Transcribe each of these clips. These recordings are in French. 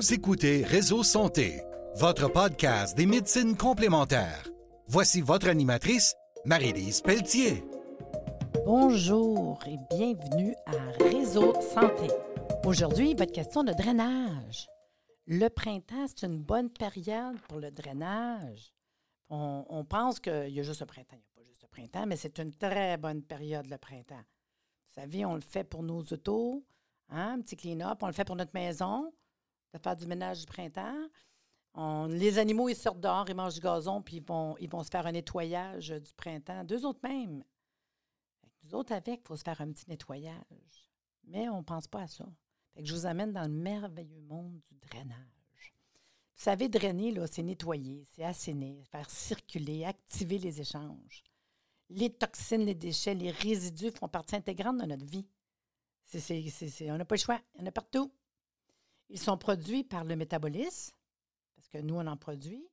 Vous écoutez Réseau Santé, votre podcast des médecines complémentaires. Voici votre animatrice, Marie-Lise Pelletier. Bonjour et bienvenue à Réseau Santé. Aujourd'hui, votre question de drainage. Le printemps, c'est une bonne période pour le drainage. On, on pense qu'il y a juste le printemps. Il n'y a pas juste le printemps, mais c'est une très bonne période, le printemps. Vous savez, on le fait pour nos autos, hein, un petit clean-up. On le fait pour notre maison, de faire du ménage du printemps. Les animaux, ils sortent dehors, ils mangent du gazon, puis ils vont, se faire un nettoyage du printemps. Deux autres même. Nous autres, avec, il faut se faire un petit nettoyage. Mais on ne pense pas à ça. Fait que je vous amène dans le merveilleux monde du drainage. Vous savez, drainer, c'est nettoyer, c'est assainir, faire circuler, activer les échanges. Les toxines, les déchets, les résidus font partie intégrante de notre vie. On n'a pas le choix. Il y en a partout. Ils sont produits par le métabolisme, parce que nous, on en produit.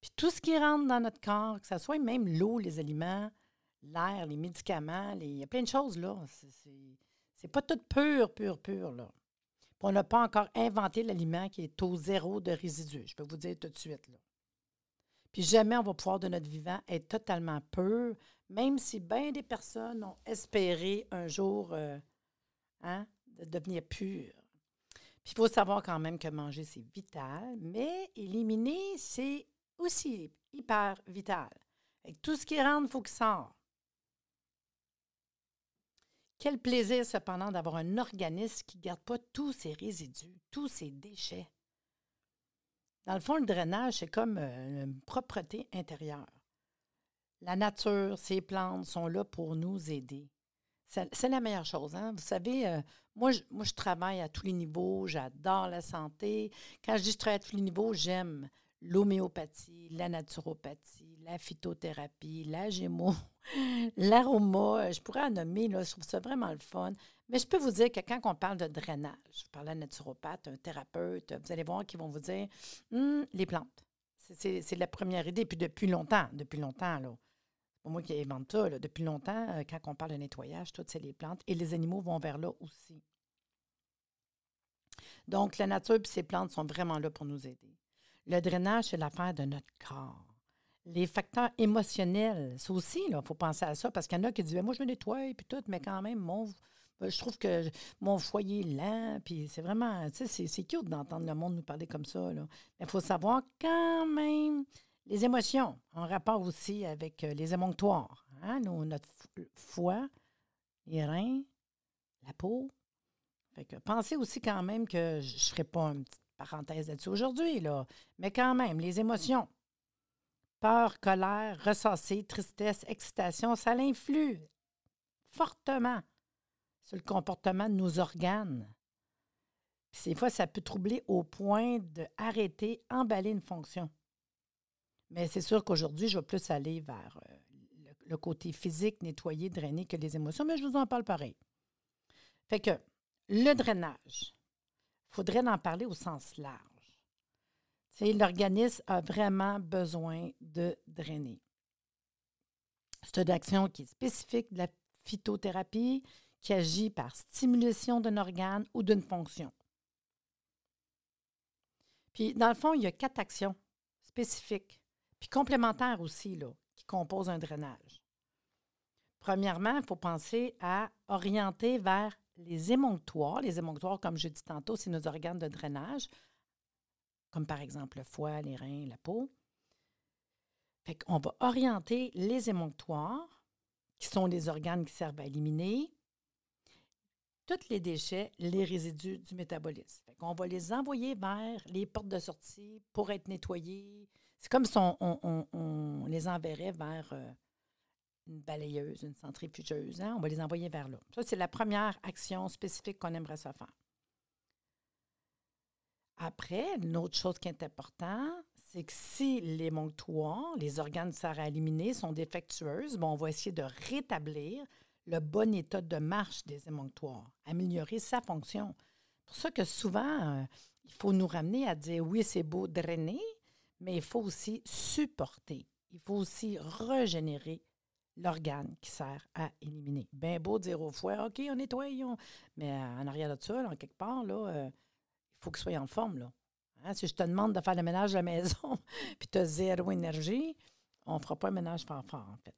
Puis tout ce qui rentre dans notre corps, que ce soit même l'eau, les aliments, l'air, les médicaments, il y a plein de choses là. C'est pas tout pur, pur, pur, là. Puis on n'a pas encore inventé l'aliment qui est au zéro de résidus. Je peux vous dire tout de suite, là. Puis jamais on va pouvoir, de notre vivant, être totalement pur, même si bien des personnes ont espéré un jour euh, hein, de devenir pur. Puis il faut savoir quand même que manger, c'est vital, mais éliminer, c'est aussi hyper vital. Tout ce qui rentre, il faut qu'il sorte. Quel plaisir, cependant, d'avoir un organisme qui ne garde pas tous ses résidus, tous ses déchets. Dans le fond, le drainage, c'est comme euh, une propreté intérieure. La nature, ces plantes sont là pour nous aider. C'est la meilleure chose. Hein? Vous savez, euh, moi, je, travaille à tous les niveaux, j'adore la santé. Quand je dis je travaille à tous les niveaux, j'aime l'homéopathie, la naturopathie, la phytothérapie, la gémo, l'aroma. Je pourrais en nommer, là, je trouve ça vraiment le fun. Mais je peux vous dire que quand on parle de drainage, je parle à naturopathe, un thérapeute, vous allez voir qu'ils vont vous dire Hum, les plantes. C'est la première idée. Puis depuis longtemps, depuis longtemps, là. C'est moi qui invente ça. là. Depuis longtemps, euh, quand on parle de nettoyage, tout, c'est les plantes. Et les animaux vont vers là aussi. Donc, la nature et ces plantes sont vraiment là pour nous aider. Le drainage, c'est l'affaire de notre corps. Les facteurs émotionnels, ça aussi, il faut penser à ça, parce qu'il y en a qui disent, moi, je me nettoie, puis tout, mais quand même, mon, ben, je trouve que mon foyer est lent, puis c'est vraiment, tu sais, c'est- c'est cute d'entendre le monde nous parler comme ça, là. Mais il faut savoir quand même les émotions, en rapport aussi avec euh, les émonctoires, hein, notre foie, les reins, la peau. Fait que pensez aussi quand même que je ne ferai pas une petite parenthèse là-dessus aujourd'hui, mais quand même, les émotions. Peur, colère, ressasser, tristesse, excitation, ça l'influe fortement sur le comportement de nos organes. Puis des fois, ça peut troubler au point d'arrêter, emballer une fonction. Mais c'est sûr qu'aujourd'hui, je vais plus aller vers euh, le, le côté physique, nettoyer, drainer que les émotions, mais je vous en parle pareil. Fait que le drainage, il faudrait en parler au sens large. L'organisme a vraiment besoin de drainer. C'est une action qui est spécifique de la phytothérapie, qui agit par stimulation d'un organe ou d'une fonction. Puis, dans le fond, il y a quatre actions spécifiques, puis complémentaires aussi, qui composent un drainage. Premièrement, il faut penser à orienter vers les émonctoires. Les émonctoires, comme je dis tantôt, c'est nos organes de drainage, comme par exemple le foie, les reins, la peau. Fait qu'on va orienter les émonctoires, qui sont les organes qui servent à éliminer tous les déchets, les résidus du métabolisme. Fait qu'on va les envoyer vers les portes de sortie pour être nettoyés. C'est comme si on, les enverrait vers euh, une balayeuse, une centrifugeuse. hein. On va les envoyer vers là. Ça, c'est la première action spécifique qu'on aimerait se faire. Après, une autre chose qui est importante, c'est que si les monctoires, les organes servent à éliminer, sont défectueuses, bon, on va essayer de rétablir le bon état de marche des émonctoires, améliorer sa fonction. C'est pour ça que souvent, euh, il faut nous ramener à dire oui, c'est beau drainer, mais il faut aussi supporter. Il faut aussi régénérer l'organe qui sert à éliminer. Bien beau dire au foie, OK, on nettoie, on- mais euh, en arrière de ça, en quelque part, là, euh, il faut qu'il soit en forme. Là. Hein, si je te demande de faire le ménage de la maison, puis tu as zéro énergie, on ne fera pas un ménage fort, en fait.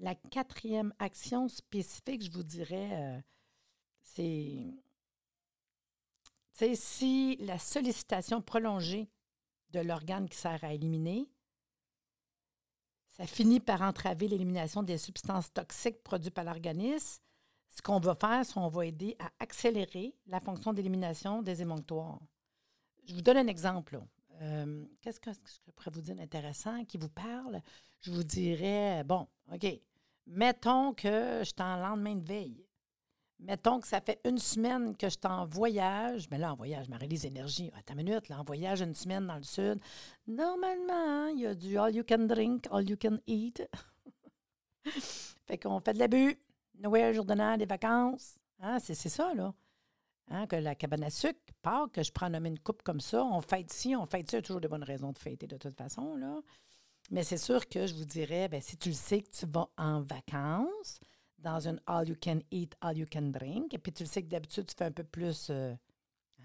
La quatrième action spécifique, je vous dirais, euh, c'est si la sollicitation prolongée de l'organe qui sert à éliminer, ça finit par entraver l'élimination des substances toxiques produites par l'organisme, ce qu'on va faire, c'est qu'on va aider à accélérer la fonction d'élimination des émonctoires. Je vous donne un exemple. Euh, qu'est-ce que je pourrais vous dire d'intéressant qui vous parle? Je vous dirais, bon, OK, mettons que je suis en lendemain de veille. Mettons que ça fait une semaine que je suis en voyage. Mais là, en voyage, ma réalise énergie. Attends une minute, là, en voyage une semaine dans le sud. Normalement, il y a du all you can drink, all you can eat. fait qu'on fait de l'abus. Noël, jour de des vacances. Hein, c'est ça, là. Hein, que la cabane à sucre part, que je prends nommer une coupe comme ça. On fête ci, on fête ça. Il y a toujours des bonnes raisons de fêter de toute façon, là. Mais c'est sûr que je vous dirais, ben, si tu le sais que tu vas en vacances, dans une all you can eat, all you can drink, et puis tu le sais que d'habitude, tu fais un peu plus euh,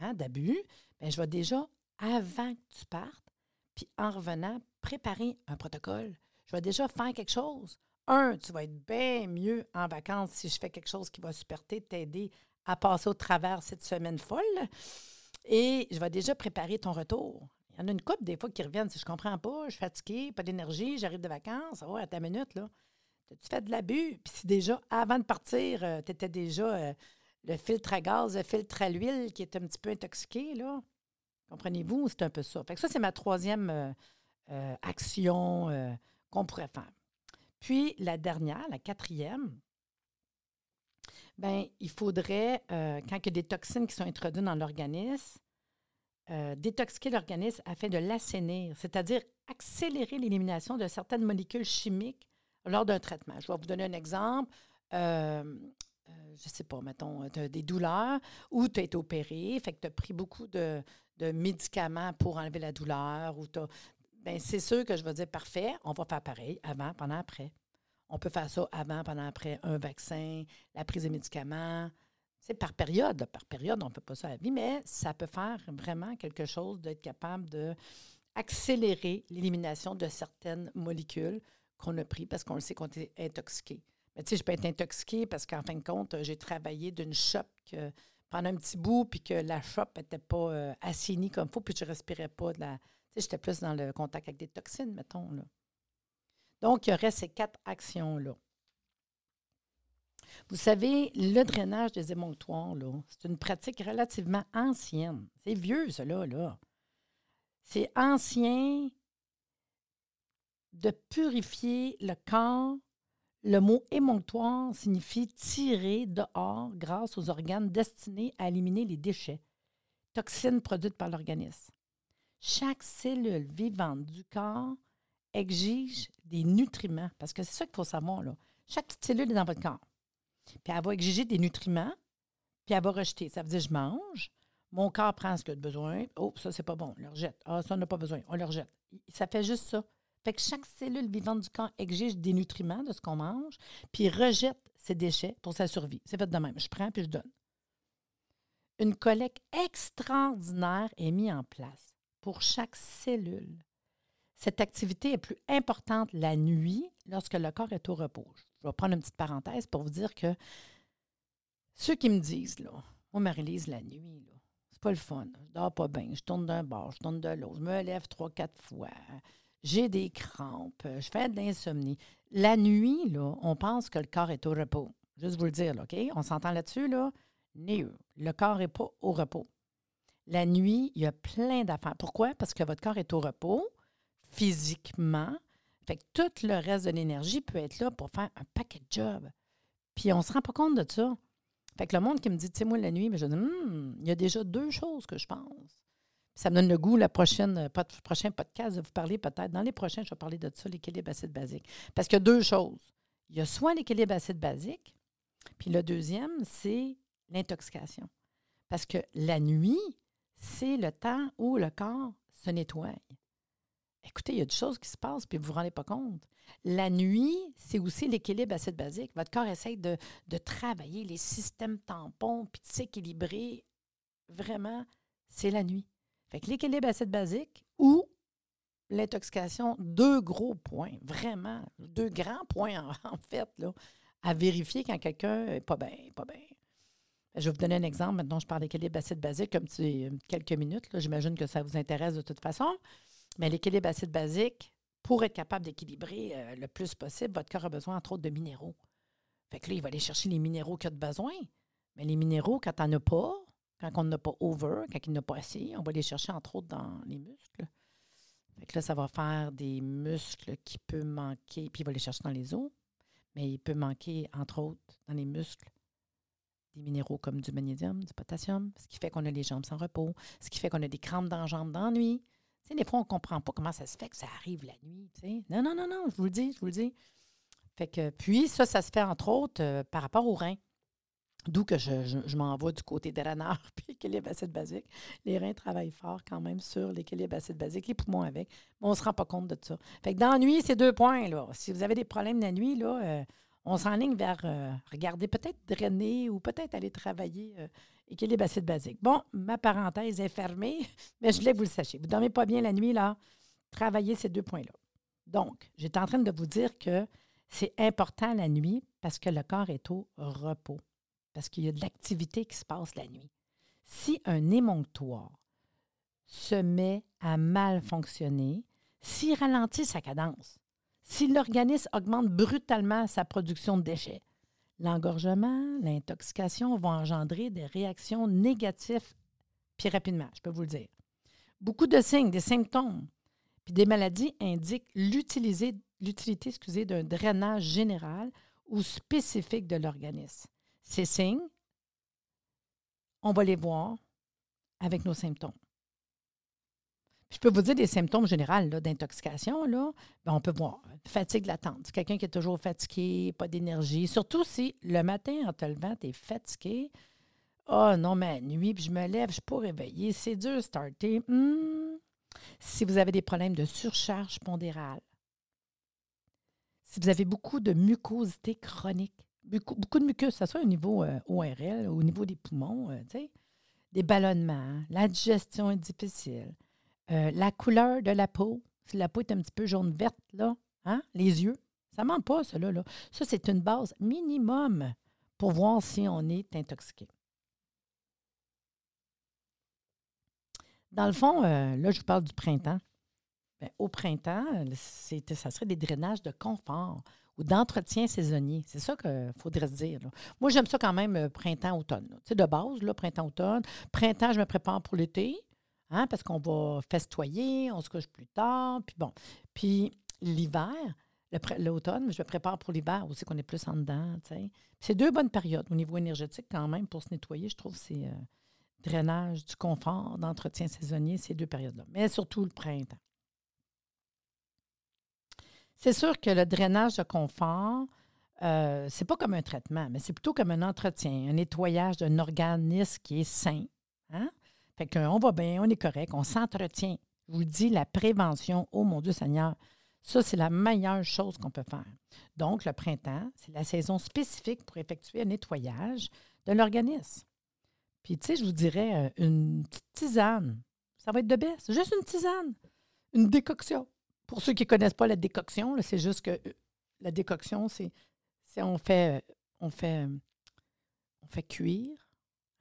hein, d'abus, bien, je vais déjà, avant que tu partes, puis en revenant, préparer un protocole. Je vais déjà faire quelque chose. Un, tu vas être bien mieux en vacances si je fais quelque chose qui va supporter, t'aider à passer au travers cette semaine folle. Et je vais déjà préparer ton retour. Il y en a une couple des fois qui reviennent si je comprends pas, je suis fatiguée, pas d'énergie, j'arrive de vacances. Oh, à ta minute, là. Tu fais de l'abus? Puis si déjà, avant de partir, euh, tu étais déjà euh, le filtre à gaz, le filtre à l'huile qui est un petit peu intoxiqué, là. Comprenez-vous? C'est un peu ça. Fait que ça, c'est ma troisième euh, action qu'on pourrait faire. Puis la dernière, la quatrième, bien, il faudrait, quand il y a des toxines qui sont introduites dans l'organisme, détoxiquer l'organisme afin de l'assainir, c'est-à-dire accélérer l'élimination de certaines molécules chimiques lors d'un traitement. Je vais vous donner un exemple. Euh, euh, je ne sais pas, mettons, as des douleurs ou tu as été opéré, fait que tu as pris beaucoup de, médicaments pour enlever la douleur. ou Bien, c'est sûr que je vais dire parfait, on va faire pareil avant, pendant, après. On peut faire ça avant, pendant, après un vaccin, la prise de médicaments. C'est par période. Par période, on ne fait pas ça à vie, mais ça peut faire vraiment quelque chose d'être capable de accélérer l'élimination de certaines molécules qu'on a pris parce qu'on le sait qu'on est intoxiqué. Mais tu sais, je peux être intoxiqué parce qu'en fin de compte, j'ai travaillé d'une shop que, pendant un petit bout, puis que la shop n'était pas euh, assainie comme il faut, puis je ne respirais pas. Tu sais, j'étais plus dans le contact avec des toxines, mettons. Là. Donc, il y aurait ces quatre actions-là. Vous savez, le drainage des émonctoires, c'est une pratique relativement ancienne. C'est vieux, cela, là. C'est ancien de purifier le corps. Le mot émonctoire signifie tirer dehors grâce aux organes destinés à éliminer les déchets, toxines produites par l'organisme. Chaque cellule vivante du corps exige des nutriments, parce que c'est ça qu'il faut savoir. Là. Chaque petite cellule est dans votre corps. Puis elle va exiger des nutriments, puis elle va rejeter. Ça veut dire, je mange, mon corps prend ce qu'il a besoin. Oh, ça, c'est pas bon, on le rejette. Ah, ça, on n'a pas besoin, on le rejette. Ça fait juste ça. Fait que chaque cellule vivante du corps exige des nutriments de ce qu'on mange, puis rejette ses déchets pour sa survie. C'est fait de même. Je prends puis je donne. Une collecte extraordinaire est mise en place pour chaque cellule. Cette activité est plus importante la nuit lorsque le corps est au repos. Je vais prendre une petite parenthèse pour vous dire que ceux qui me disent, là, moi, Marie-Lise, la nuit, c'est pas le fun. Je dors pas bien. Je tourne d'un bord, je tourne de l'autre. Je me lève trois, quatre fois j'ai des crampes, je fais de l'insomnie. La nuit, là, on pense que le corps est au repos. Juste vous le dire, OK? On s'entend là-dessus, là? Le corps n'est pas au repos. La nuit, il y a plein d'affaires. Pourquoi? Parce que votre corps est au repos physiquement. Fait que tout le reste de l'énergie peut être là pour faire un paquet de jobs. Puis on ne se rend pas compte de ça. Fait que le monde qui me dit, tu sais, moi, la nuit, mais je dis, hmm, il y a déjà deux choses que je pense. Ça me donne le goût, la prochaine, euh, prochain podcast, de vous parler peut-être. Dans les prochains, je vais parler de ça, l'équilibre acide basique. Parce qu'il y a deux choses. Il y a soit l'équilibre acide basique, puis le deuxième, c'est l'intoxication. Parce que la nuit, c'est le temps où le corps se nettoie. Écoutez, il y a des choses qui se passent, puis vous ne vous rendez pas compte. La nuit, c'est aussi l'équilibre acide basique. Votre corps essaye de, de travailler les systèmes tampons, puis de s'équilibrer. Vraiment, c'est la nuit. Fait que l'équilibre acide-basique ou l'intoxication, deux gros points, vraiment, deux grands points en, fait, là, à vérifier quand quelqu'un n'est pas bien, pas bien. Je vais vous donner un exemple. Maintenant, je parle d'équilibre acide-basique comme tu quelques minutes. J'imagine que ça vous intéresse de toute façon. Mais l'équilibre acide-basique, pour être capable d'équilibrer euh, le plus possible, votre corps a besoin, entre autres, de minéraux. Fait que là, il va aller chercher les minéraux qu'il a besoin. Mais les minéraux, quand on n'en a pas, quand on n'a pas over, quand il n'a pas assez, on va les chercher, entre autres, dans les muscles. Fait que là, ça va faire des muscles qui peuvent manquer, puis il va les chercher dans les os, mais il peut manquer, entre autres, dans les muscles, des minéraux comme du magnésium, du potassium, ce qui fait qu'on a les jambes sans repos, ce qui fait qu'on a des crampes dans les jambes dans nuit. Tu des fois, on ne comprend pas comment ça se fait que ça arrive la nuit. Non, non, non, non, je vous le dis, je vous le dis. Fait que, puis, ça, ça se fait entre autres euh, par rapport aux reins. D'où que je, je, m'en vais du côté renards puis l'équilibre acide basique. Les reins travaillent fort quand même sur l'équilibre acide basique, les poumons avec. Mais on ne se rend pas compte de ça. Fait que dans la nuit, c'est deux points. Là. Si vous avez des problèmes la nuit, là, euh, on s'enligne vers euh, regarder, peut-être drainer ou peut-être aller travailler équilibre acide basique. Bon, ma parenthèse est fermée, mais je voulais que vous le sachiez. Vous ne dormez pas bien la nuit, là, travaillez ces deux points-là. Donc, j'étais en train de vous dire que c'est important la nuit parce que le corps est au repos, parce qu'il y a de l'activité qui se passe la nuit. Si un émonctoire se met à mal fonctionner, s'il ralentit sa cadence, si l'organisme augmente brutalement sa production de déchets, l'engorgement, l'intoxication vont engendrer des réactions négatives puis rapidement, je peux vous le dire. Beaucoup de signes, des symptômes, puis des maladies indiquent l'utilité d'un drainage général ou spécifique de l'organisme. Ces signes, on va les voir avec nos symptômes. Je peux vous dire des symptômes généraux d'intoxication. Ben, on peut voir fatigue latente. Quelqu'un qui est toujours fatigué, pas d'énergie. Surtout si le matin, en te levant, tu es fatigué. Oh, non, mais nuit, puis je me lève, je suis pas réveiller. C'est dur starter. Hmm. Si vous avez des problèmes de surcharge pondérale, si vous avez beaucoup de mucosité chronique, beaucoup, beaucoup de mucus, ce soit au niveau euh, ORL, au niveau des poumons, euh, des ballonnements, la digestion est difficile, euh, la couleur de la peau, si la peau est un petit peu jaune-verte, là, hein, les yeux, ça ne ment pas, cela. Là. Ça, c'est une base minimum pour voir si on est intoxiqué. Dans le fond, là, je vous parle du printemps. Ben, au printemps, ça serait des drainages de confort ou d'entretien saisonnier. C'est ça qu'il faudrait se dire. Moi, j'aime ça quand même euh, printemps-automne. Tu sais, de base, printemps-automne. Printemps, je me prépare pour l'été. Hein, parce qu'on va festoyer, on se couche plus tard, puis bon. Puis l'hiver, l'automne, je me prépare pour l'hiver aussi, qu'on est plus en dedans. C'est deux bonnes périodes au niveau énergétique quand même pour se nettoyer. Je trouve c'est euh, drainage, du confort, d'entretien saisonnier, ces deux périodes-là. Mais surtout le printemps. C'est sûr que le drainage de confort, euh, c'est pas comme un traitement, mais c'est plutôt comme un entretien, un nettoyage d'un organisme qui est sain. Hein? Fait qu'on va bien, on est correct, on s'entretient. Je vous dis, la prévention, oh mon Dieu Seigneur, ça, c'est la meilleure chose qu'on peut faire. Donc, le printemps, c'est la saison spécifique pour effectuer un nettoyage de l'organisme. Puis, tu sais, je vous dirais, euh, une petite tisane, ça va être de baisse. Juste une tisane, une décoction. Pour ceux qui ne connaissent pas la décoction, c'est juste que euh, la décoction, c'est on fait, euh, on fait, on fait cuire,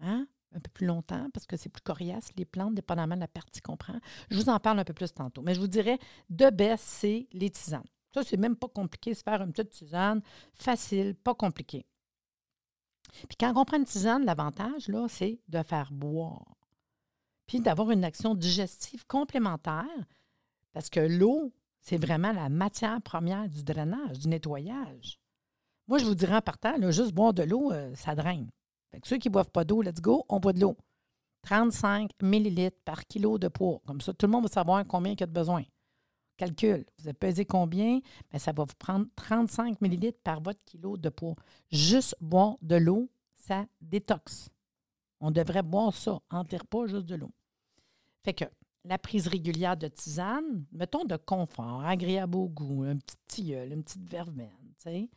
hein? un peu plus longtemps parce que c'est plus coriace, les plantes, dépendamment de la partie qu'on prend. Je vous en parle un peu plus tantôt. Mais je vous dirais, de baisse, c'est les tisanes. Ça, c'est même pas compliqué, se faire une petite tisane, facile, pas compliqué. Puis quand on prend une tisane, l'avantage, là, c'est de faire boire. Puis d'avoir une action digestive complémentaire, parce que l'eau, c'est vraiment la matière première du drainage, du nettoyage. Moi, je vous dirais en partant, là, juste boire de l'eau, euh, ça draine ceux qui ne boivent pas d'eau, let's go, on boit de l'eau. 35 millilitres par kilo de poids. Comme ça, tout le monde va savoir combien il y a de besoin. Calcul. Vous avez pesé combien? Bien, ça va vous prendre 35 millilitres par votre kilo de poids. Juste boire de l'eau, ça détoxe. On devrait boire ça, en pas juste de l'eau. Fait que la prise régulière de tisane, mettons de confort, agréable au goût, un petit tilleul, une petite verveine, tu sais.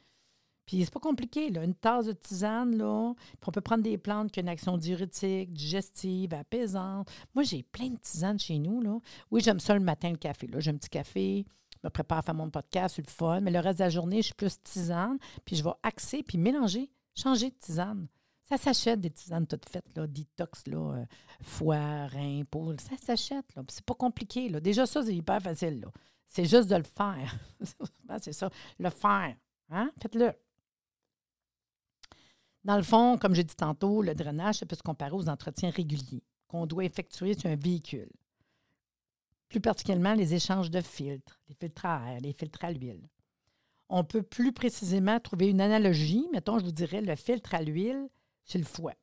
Puis c'est pas compliqué. Une tasse de tisane, là. Puis on peut prendre des plantes qui ont une action diurétique, digestive, apaisante. Moi, j'ai plein de tisanes chez nous, là. Oui, j'aime ça le matin, le café. J'ai un petit café, je me prépare à faire mon podcast, c'est le fun. Mais le reste de la journée, je suis plus tisane. Puis je vais axer, puis mélanger, changer de tisane. Ça s'achète des tisanes toutes faites, là, detox, là, euh, foie, rein, peau. Ça s'achète, là. C'est pas compliqué, là. Déjà, ça, c'est hyper facile, là. C'est juste de le faire. c'est ça, le faire. Hein? Faites-le. Dans le fond, comme j'ai dit tantôt, le drainage, ça peut se comparer aux entretiens réguliers qu'on doit effectuer sur un véhicule. Plus particulièrement les échanges de filtres, les filtres à air, les filtres à l'huile. On peut plus précisément trouver une analogie. Mettons, je vous dirais le filtre à l'huile, c'est le foie.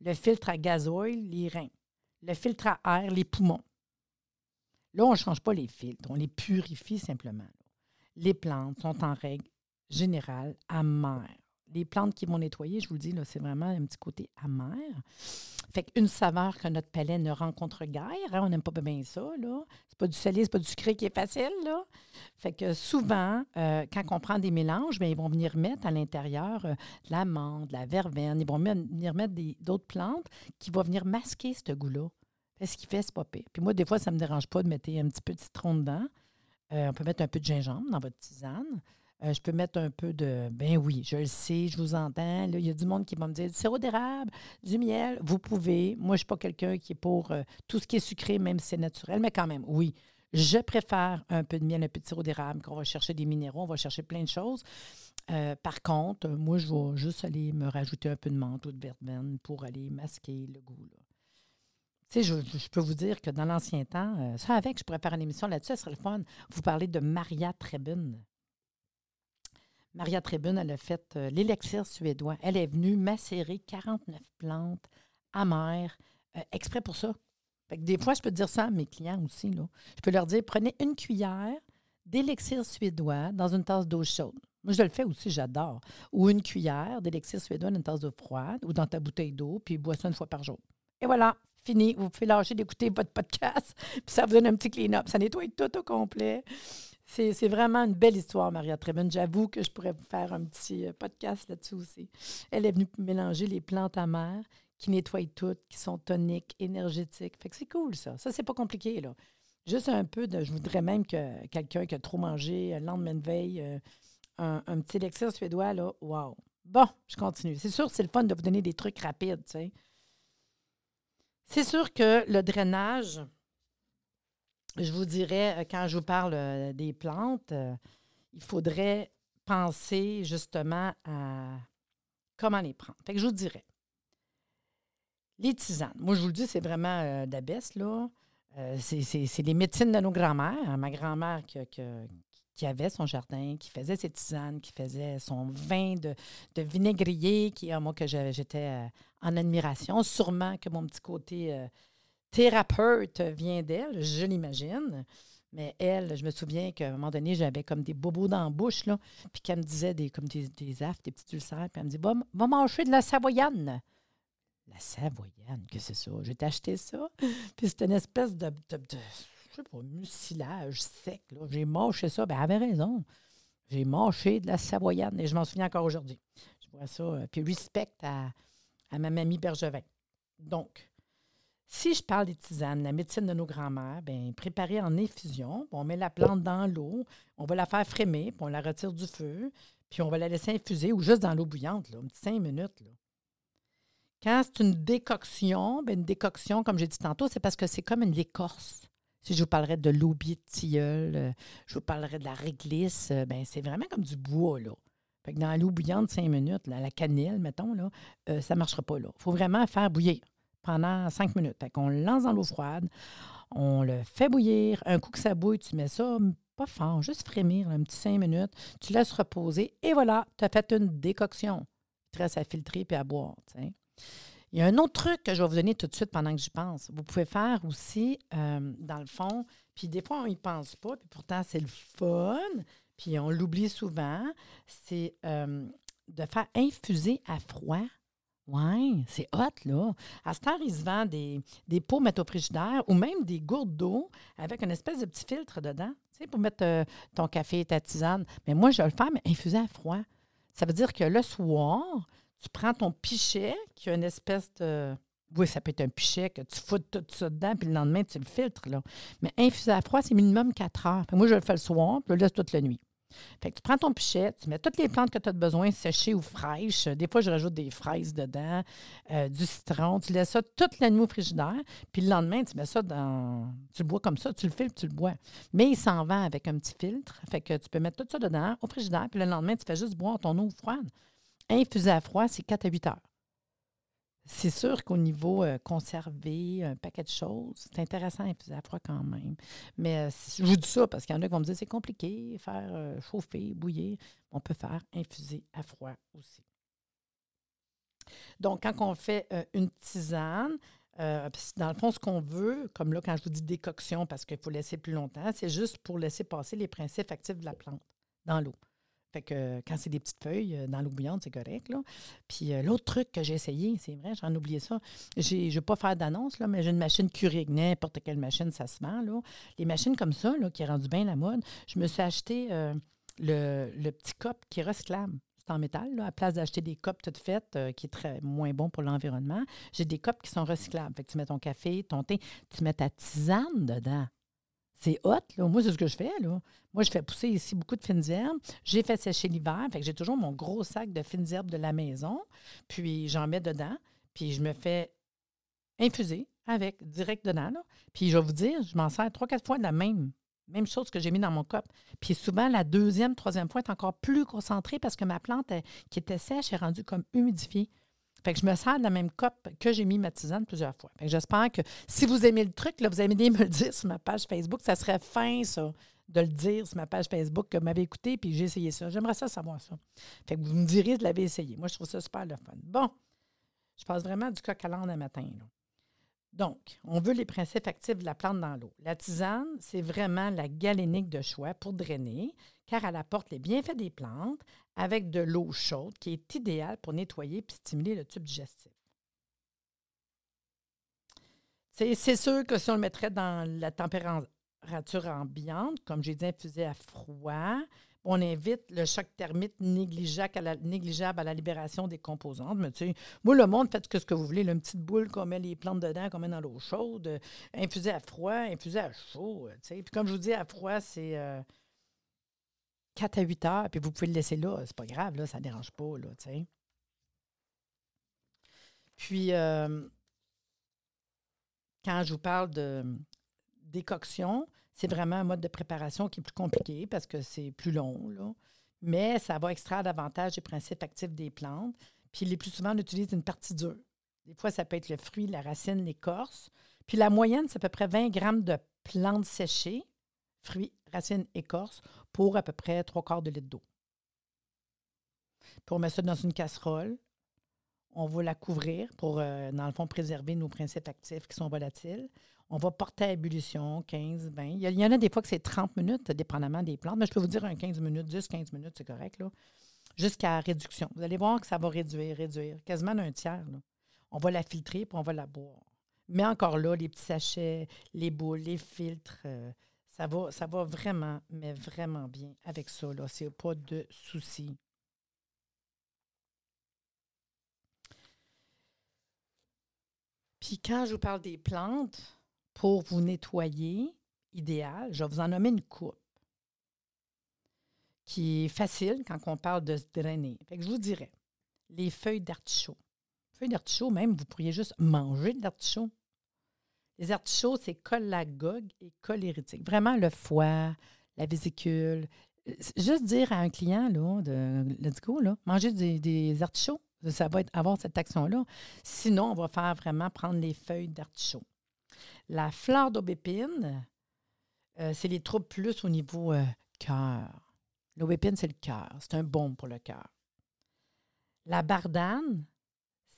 Le filtre à gazoil, les reins. Le filtre à air, les poumons. Là, on ne change pas les filtres, on les purifie simplement. Les plantes sont en règle générale amères les plantes qui vont nettoyer, je vous le dis, c'est vraiment un petit côté amer. Fait qu'une saveur que notre palais ne rencontre guère. Hein, on n'aime pas bien ça. C'est pas du salé, c'est pas du sucré qui est facile. Fait que souvent, euh, quand on prend des mélanges, bien, ils vont venir mettre à l'intérieur euh, de l'amande, de la verveine. Ils vont venir mettre d'autres plantes qui vont venir masquer ce goût-là. Ce qui fait, c'est pas pire. Puis moi, des fois, ça ne me dérange pas de mettre un petit peu de citron dedans. Euh, on peut mettre un peu de gingembre dans votre tisane. Euh, je peux mettre un peu de. Ben oui, je le sais, je vous entends. il y a du monde qui va me dire du sirop d'érable, du miel. Vous pouvez. Moi, je ne suis pas quelqu'un qui est pour euh, tout ce qui est sucré, même si c'est naturel, mais quand même, oui. Je préfère un peu de miel, un peu de sirop d'érable, qu'on va chercher des minéraux, on va chercher plein de choses. Euh, par contre, moi, je vais juste aller me rajouter un peu de menthe ou de verveine pour aller masquer le goût. Tu sais, je, peux vous dire que dans l'ancien temps, ça avec, je pourrais faire une émission là-dessus, ça serait le fun. Vous parlez de Maria Trebun. Maria Tribune, elle a fait euh, l'élixir suédois. Elle est venue macérer 49 plantes amères euh, exprès pour ça. des fois, je peux dire ça à mes clients aussi. Là. Je peux leur dire prenez une cuillère d'élixir suédois dans une tasse d'eau chaude. Moi, je le fais aussi, j'adore. Ou une cuillère d'élixir suédois dans une tasse d'eau froide ou dans ta bouteille d'eau, puis bois ça une fois par jour. Et voilà, fini. Vous pouvez lâcher d'écouter votre podcast, puis ça vous donne un petit clean-up. Ça nettoie tout au complet. C'est vraiment une belle histoire, Maria Treben. J'avoue que je pourrais faire un petit euh, podcast là-dessus aussi. Elle est venue mélanger les plantes amères qui nettoient toutes, qui sont toniques, énergétiques. Fait que c'est cool, ça. Ça, c'est pas compliqué, là. Juste un peu de. Je voudrais même que quelqu'un qui a trop mangé le lendemain de veille, euh, un, petit élixir suédois, là, wow. Bon, je continue. C'est sûr, c'est le fun de vous donner des trucs rapides, tu. C'est sûr que le drainage, je vous dirais, euh, quand je vous parle euh, des plantes, euh, il faudrait penser justement à comment les prendre. Fait que je vous dirais, les tisanes. Moi, je vous le dis, c'est vraiment d'abès, là. c'est les médecines de nos grands-mères. Ma grand-mère qui, avait son jardin, qui faisait ses tisanes, qui faisait son vin de, de vinaigrier, qui, moi, que j'étais en admiration. Sûrement que mon petit côté thérapeute vient d'elle, je l'imagine. Mais elle, je me souviens qu'à un moment donné, j'avais comme des bobos dans la bouche, là, puis qu'elle me disait des, comme des, des des petits ulcères, puis elle me dit Va, va manger de la savoyane. La savoyane, que c'est ça? J'ai acheté ça, puis c'était une espèce de, de, de, je sais pas, mucilage sec. J'ai mâché ça. Ben, elle avait raison. J'ai mâché de la savoyane, et je m'en souviens encore aujourd'hui. Je vois ça. Euh, puis respect à, à ma mamie Bergevin. Donc, si je parle des tisanes, la médecine de nos grands-mères, bien, préparée en infusion, on met la plante dans l'eau, on va la faire frémer, puis on la retire du feu, puis on va la laisser infuser ou juste dans l'eau bouillante, là, cinq minutes. Là. Quand c'est une décoction, bien, une décoction, comme j'ai dit tantôt, c'est parce que c'est comme une écorce. Si je vous parlerais de l'aubier de tilleul, euh, je vous parlerais de la réglisse, euh, bien, c'est vraiment comme du bois, là. Fait que dans l'eau bouillante, cinq minutes, la cannelle, mettons, là, euh, ça ne marchera pas, là. Il faut vraiment faire bouillir pendant cinq minutes. Fait qu'on le lance dans l'eau froide, on le fait bouillir. Un coup que ça bouille, tu mets ça pas fort, juste frémir un petit cinq minutes. Tu laisses reposer et voilà, tu as fait une décoction. Il te reste à filtrer puis à boire. Il y a un autre truc que je vais vous donner tout de suite pendant que j'y pense. Vous pouvez faire aussi, euh, dans le fond, puis des fois, on n'y pense pas, puis pourtant, c'est le fun, puis on l'oublie souvent, c'est euh, de faire infuser à froid oui, c'est hot, là. À ce temps, il se vend des, des pots mettre au frigidaire ou même des gourdes d'eau avec une espèce de petit filtre dedans, tu sais, pour mettre euh, ton café et ta tisane. Mais moi, je vais le faire, mais infusé à froid. Ça veut dire que le soir, tu prends ton pichet, qui a une espèce de. Oui, ça peut être un pichet que tu fous tout ça dedans, puis le lendemain, tu le filtres. Là. Mais infuser à froid, c'est minimum 4 heures. moi, je le fais le soir, puis je le laisse toute la nuit. Tu prends ton pichet, tu mets toutes les plantes que tu as besoin, séchées ou fraîches. Des fois, je rajoute des fraises dedans, euh, du citron. Tu laisses ça toute la nuit au frigidaire. Puis le lendemain, tu mets ça dans. Tu le bois comme ça, tu le filtres, tu le bois. Mais il s'en va avec un petit filtre. Fait que tu peux mettre tout ça dedans au frigidaire. Puis le lendemain, tu fais juste boire ton eau froide. Infusé à froid, c'est 4 à 8 heures. C'est sûr qu'au niveau euh, conservé, un paquet de choses, c'est intéressant à infuser à froid quand même. Mais euh, je vous dis ça parce qu'il y en a qui vont me dire c'est compliqué, faire euh, chauffer, bouillir. On peut faire infuser à froid aussi. Donc, quand on fait une tisane, dans le fond, ce qu'on veut, comme là, quand je vous dis décoction, parce qu'il faut laisser plus longtemps, c'est juste pour laisser passer les principes actifs de la plante dans l'eau. Fait que quand c'est des petites feuilles euh, dans l'eau bouillante, c'est correct. Là. Puis euh, l'autre truc que j'ai essayé, c'est vrai, j'en ai oublié ça. Je ne vais pas faire d'annonce, mais j'ai une machine Keurig, n'importe quelle machine, ça se vend. Là. Les machines comme ça, là, qui est rendu bien la mode, je me suis acheté euh, le, petit cop qui est recyclable. C'est en métal, là, à place d'acheter des copes toutes faites, qui est très moins bon pour l'environnement. J'ai des copes qui sont recyclables. Fait que tu mets ton café, ton thé, tu mets ta tisane dedans. C'est hot, là. Moi, c'est ce que je fais, là. Moi, je fais pousser ici beaucoup de fines herbes. J'ai fait sécher l'hiver. Fait que j'ai toujours mon gros sac de fines herbes de la maison. Puis, j'en mets dedans. Puis, je me fais infuser avec, direct dedans, là. Puis, je vais vous dire, je m'en sers trois, quatre fois de la même, même chose que j'ai mis dans mon cop. Puis, souvent, la deuxième, troisième fois est encore plus concentrée parce que ma plante, qui était sèche, est rendue comme humidifiée. Fait je me sers de la même coupe que j'ai mis ma tisane plusieurs fois. J'espère que si vous aimez le truc, vous aimez me le dire sur ma page Facebook. Ça serait fin, ça, de le dire sur ma page Facebook que vous m'avez écouté puis j'ai essayé ça. J'aimerais ça savoir ça. Fait que vous me direz de l'avoir essayé. Moi, je trouve ça super le fun. Bon, je passe vraiment du coq à l'âne matin. Donc, on veut les principes actifs de la plante dans l'eau. La tisane, c'est vraiment la galénique de choix pour drainer, car elle apporte les bienfaits des plantes avec de l'eau chaude qui est idéale pour nettoyer et stimuler le tube digestif. C'est sûr que si on le mettrait dans la température ambiante, comme j'ai dit, infusé à froid, on invite le choc thermique négligeable à la, libération des composantes. Mais tu sais, moi, le monde, faites ce que vous voulez. une petite boule qu'on met les plantes dedans, qu'on met dans l'eau chaude, euh, infusée à froid, infusée à chaud. Tu sais. Puis comme je vous dis, à froid, c'est 4 euh, à 8 heures, puis vous pouvez le laisser là. C'est pas grave, là, ça ne dérange pas. Là, tu. Puis, euh, quand je vous parle de décoction, c'est vraiment un mode de préparation qui est plus compliqué parce que c'est plus long, là. mais ça va extraire davantage les principes actifs des plantes. Puis les plus souvent, on utilise une partie dure. Des fois, ça peut être le fruit, la racine, l'écorce. Puis la moyenne, c'est à peu près 20 grammes de plantes séchées, fruits, racines, écorce, pour à peu près trois quarts de litre d'eau. Puis on met ça dans une casserole. On va la couvrir pour, euh, dans le fond, préserver nos principes actifs qui sont volatiles. On va porter à ébullition 15, 20. Il y, en a des fois que c'est 30 minutes, dépendamment des plantes, mais je peux vous dire un 15 minutes, 10, 15 minutes, c'est correct, là, jusqu'à réduction. Vous allez voir que ça va réduire, réduire, quasiment d'un tiers. On va la filtrer, puis on va la boire. Mais encore là, les petits sachets, les boules, les filtres, euh, ça, va, ça va vraiment, mais vraiment bien avec ça. Là. C'est pas de souci. Puis quand je vous parle des plantes, pour vous nettoyer, idéal, je vais vous en nommer une coupe qui est facile quand on parle de se drainer. Fait que je vous dirais les feuilles d'artichaut. Feuilles d'artichaut, même, vous pourriez juste manger de l'artichaut. Les artichauts, c'est cholagogue et cholérétique. Vraiment le foie, la vésicule. Juste dire à un client, là, de let's go, là, manger des, artichauts, ça va avoir cette action-là. Sinon, on va faire vraiment prendre les feuilles d'artichaut. La fleur d'aubépine, euh, c'est les troubles plus au niveau euh, cœur. L'aubépine, c'est le cœur. C'est un bon pour le cœur. La bardane,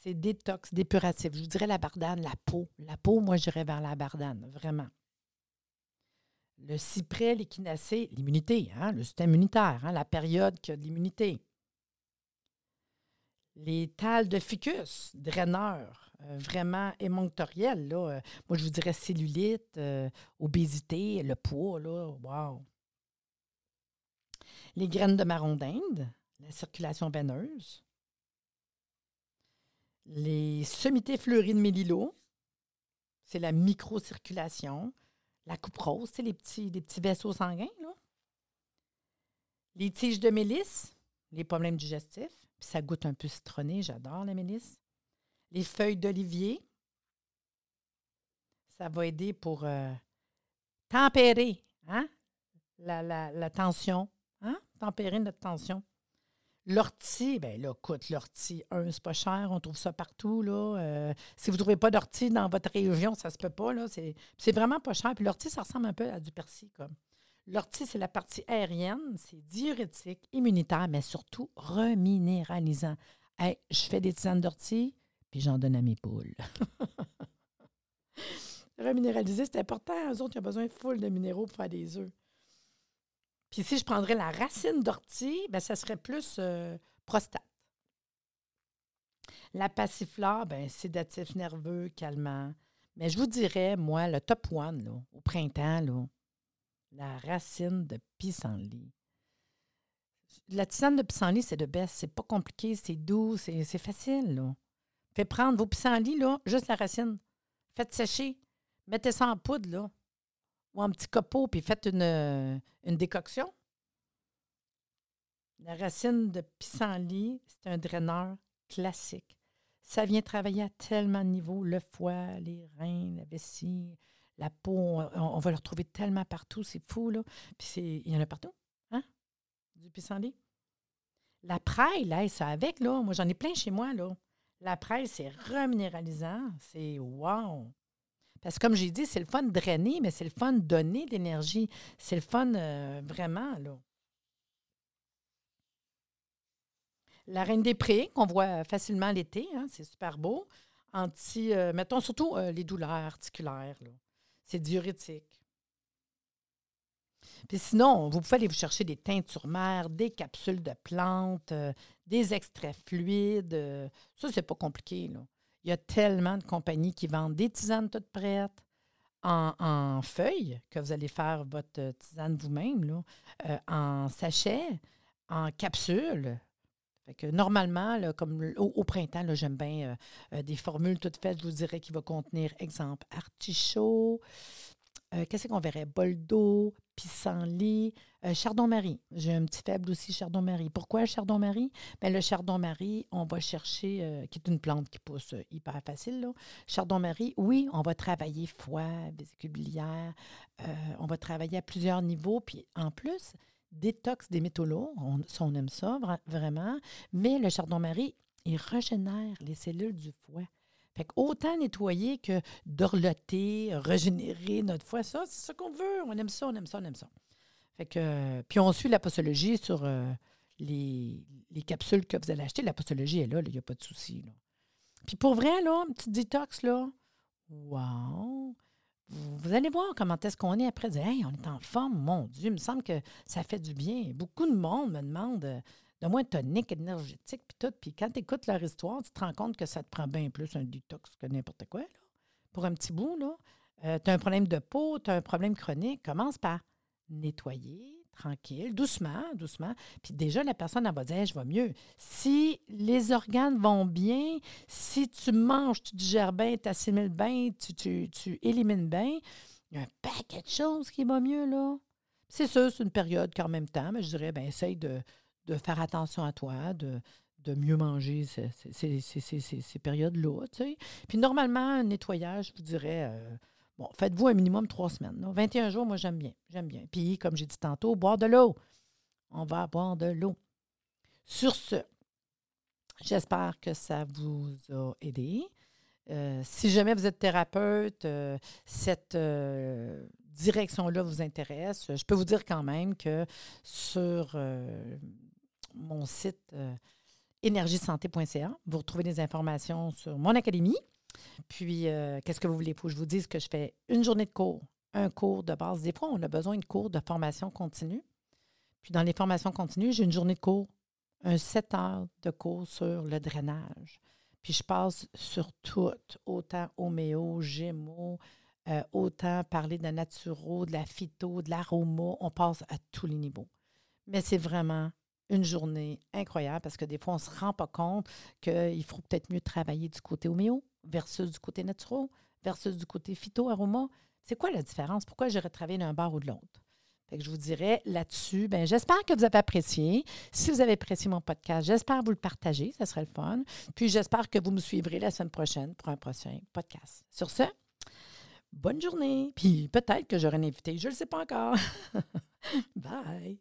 c'est détox, dépuratif. Je vous dirais la bardane, la peau. La peau, moi, j'irais vers la bardane, vraiment. Le cyprès, l'échinacée, l'immunité, hein, le système immunitaire, hein, la période qui a de l'immunité. Les tales de ficus, draineurs, euh, vraiment émonctoriel. Là. Euh, moi, je vous dirais cellulite, euh, obésité, le poids. Là, wow. Les graines de marron d'Inde, la circulation veineuse. Les sommités fleuries de mélilo, c'est la microcirculation. La coupe rose, c'est les petits, vaisseaux sanguins. Là. Les tiges de mélisse, les problèmes digestifs. Ça goûte un peu citronné, j'adore la mélisse. Les feuilles d'olivier, ça va aider pour euh, tempérer hein, la, la, tension, hein, tempérer notre tension. L'ortie, bien là, écoute, l'ortie, un, c'est pas cher, on trouve ça partout. Euh, si vous ne trouvez pas d'ortie dans votre région, ça se peut pas. C'est, vraiment pas cher. Puis l'ortie, ça ressemble un peu à du persil, comme. L'ortie, c'est la partie aérienne, c'est diurétique, immunitaire, mais surtout reminéralisant. Je fais des tisanes d'ortie, puis j'en donne à mes poules. reminéraliser, c'est important. Eux autres, ils ont besoin de de minéraux pour faire des œufs. Puis si je prendrais la racine d'ortie, ben, ça serait plus euh, prostate. La passiflore, ben, sédatif nerveux, calmant. Mais je vous dirais, moi, le top one, là, au printemps, là, la racine de pissenlit. La tisane de pissenlit, c'est de best. C'est pas compliqué, c'est doux, c'est facile. Là. Faites prendre vos pissenlits, là, juste la racine. Faites sécher. Mettez ça en poudre, là, ou en petit copeau, puis faites une, euh, une décoction. La racine de pissenlit, c'est un draineur classique. Ça vient travailler à tellement de niveaux, le foie, les reins, la vessie, la peau. On, va le retrouver tellement partout, c'est fou, là. Il y en a partout, hein, du pissenlit. La praille, là, ça avec, là. Moi, j'en ai plein chez moi, là. La praille, c'est reminéralisant. C'est wow! Parce que comme j'ai dit, c'est le fun de drainer, mais c'est le fun de donner d'énergie. C'est le fun euh, vraiment, là. La reine des prés, qu'on voit facilement l'été, hein, c'est super beau. Anti, euh, mettons surtout euh, les douleurs articulaires. C'est diurétique. Puis sinon, vous pouvez aller vous chercher des teintures mères, des capsules de plantes, des extraits fluides. ça, c'est pas compliqué. Là. Il y a tellement de compagnies qui vendent des tisanes toutes prêtes en, feuilles, que vous allez faire votre tisane vous-même, euh, en sachet, en capsule. Fait que normalement, comme au, printemps, j'aime bien euh, euh, des formules toutes faites. Je vous dirais qu'il va contenir, exemple, artichaut, qu'est-ce qu'on verrait? Bol d'eau, pissenlit, euh, chardon-marie. J'ai un petit faible aussi chardon-marie. Pourquoi chardon-marie? Bien, le chardon-marie, on va chercher, euh, qui est une plante qui pousse euh, hyper facile. Là. Chardon-marie, oui, on va travailler foie, vésicule biliaire, on va travailler à plusieurs niveaux. Puis en plus, détox des métaux lourds, on, on aime ça vraiment, mais le chardon-marie, il régénère les cellules du foie. Fait autant nettoyer que dorloter, régénérer notre foie, ça, c'est ce qu'on veut. On aime ça, on aime ça, on aime ça. Fait que, puis on suit la postologie sur euh, les, capsules que vous allez acheter. La postologie est là, il n'y a pas de souci. Puis pour vrai, là, un petit détox, là, wow! Vous allez voir comment est-ce qu'on est après. Hey, on est en forme, mon Dieu, il me semble que ça fait du bien. Beaucoup de monde me demande Donne-moi un tonique énergétique, puis tout. Puis quand tu écoutes leur histoire, tu te rends compte que ça te prend bien plus un détox que n'importe quoi. Pour un petit bout, là. Euh, tu as un problème de peau, tu as un problème chronique, commence par nettoyer, tranquille, doucement, doucement. Puis déjà, la personne, elle va dire, je vais mieux. Si les organes vont bien, si tu manges, tu digères bien, tu assimiles bien, tu, tu, tu élimines bien, il y a un paquet de choses qui va mieux, là. C'est sûr, c'est une période qu'en même temps, mais je dirais, ben essaye de, de faire attention à toi, de, de mieux manger ces, ces, périodes-là. Puis normalement, un nettoyage, je vous dirais, euh, bon, faites-vous un minimum trois semaines. 21 jours, moi, j'aime bien. J'aime bien. Puis, comme j'ai dit tantôt, boire de l'eau. On va boire de l'eau. Sur ce, j'espère que ça vous a aidé. Euh, si jamais vous êtes thérapeute, euh, cette direction-là vous intéresse, je peux vous dire quand même que sur mon site euh, énergiesanté.ca. Vous retrouvez des informations sur mon académie. Puis, euh, qu'est-ce que vous voulez? Faut que je vous dise que je fais une journée de cours, un cours de base. Des fois, on a besoin de cours de formation continue. Puis, dans les formations continues, j'ai une journée de cours, un 7 heures de cours sur le drainage. Puis, je passe sur tout, autant homéo, gémeaux, euh, autant parler de la naturo, de la phyto, de l'aroma. On passe à tous les niveaux. Mais c'est vraiment une journée incroyable parce que des fois, on ne se rend pas compte qu'il faut peut-être mieux travailler du côté homéo versus du côté naturel versus du côté phyto-aroma. C'est quoi la différence? Pourquoi j'irais travailler d'un bar ou de l'autre? Fait que je vous dirais là-dessus, ben, j'espère que vous avez apprécié. Si vous avez apprécié mon podcast, j'espère vous le partager, ça serait le fun. Puis j'espère que vous me suivrez la semaine prochaine pour un prochain podcast. Sur ce, bonne journée. Puis peut-être que j'aurai un invité, je ne le sais pas encore. Bye.